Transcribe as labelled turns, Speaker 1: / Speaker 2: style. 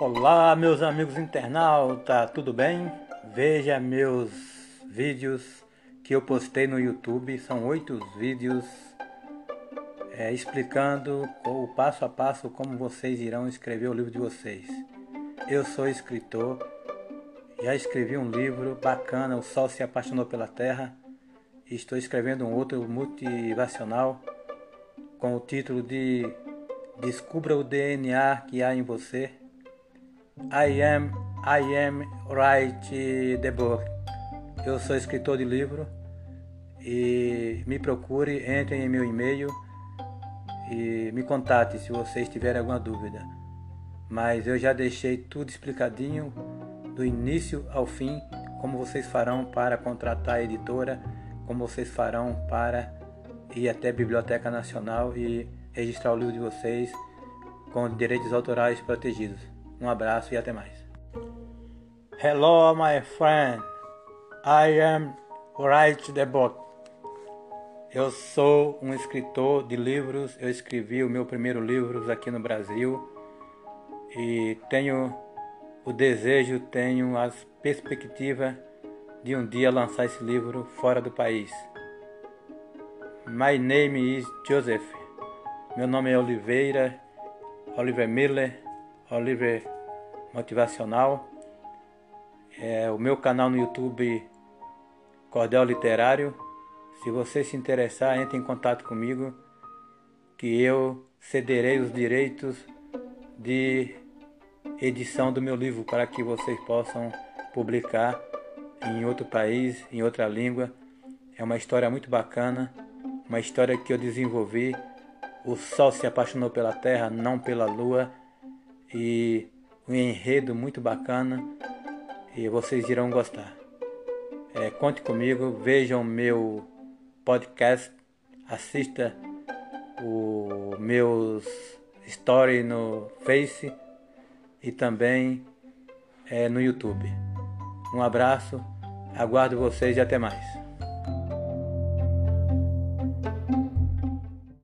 Speaker 1: Olá, meus amigos internautas, tudo bem? Veja meus vídeos que eu postei no YouTube, são oito vídeos é, explicando o passo a passo como vocês irão escrever o livro de vocês. Eu sou escritor, já escrevi um livro bacana, O Sol se Apaixonou pela Terra, e estou escrevendo um outro motivacional com o título de Descubra o DNA que há em você. I am, I am write the book. Eu sou escritor de livro e me procure, entre em meu e-mail e me contate se vocês tiverem alguma dúvida. Mas eu já deixei tudo explicadinho do início ao fim, como vocês farão para contratar a editora, como vocês farão para ir até a Biblioteca Nacional e registrar o livro de vocês com direitos autorais protegidos. Um abraço e até mais. Hello, my friend. I am write the book. Eu sou um escritor de livros. Eu escrevi o meu primeiro livro aqui no Brasil e tenho o desejo, tenho as perspectivas de um dia lançar esse livro fora do país. My name is Joseph. Meu nome é Oliveira, Oliver Miller, Oliver Motivacional. É o meu canal no YouTube Cordel Literário. Se você se interessar, entre em contato comigo que eu cederei os direitos de edição do meu livro para que vocês possam publicar em outro país, em outra língua. É uma história muito bacana, uma história que eu desenvolvi. O sol se apaixonou pela terra, não pela lua, e um enredo muito bacana e vocês irão gostar. É, conte comigo, vejam meu podcast, assista os meus stories no Face e também é, no YouTube. Um abraço, aguardo vocês e até mais.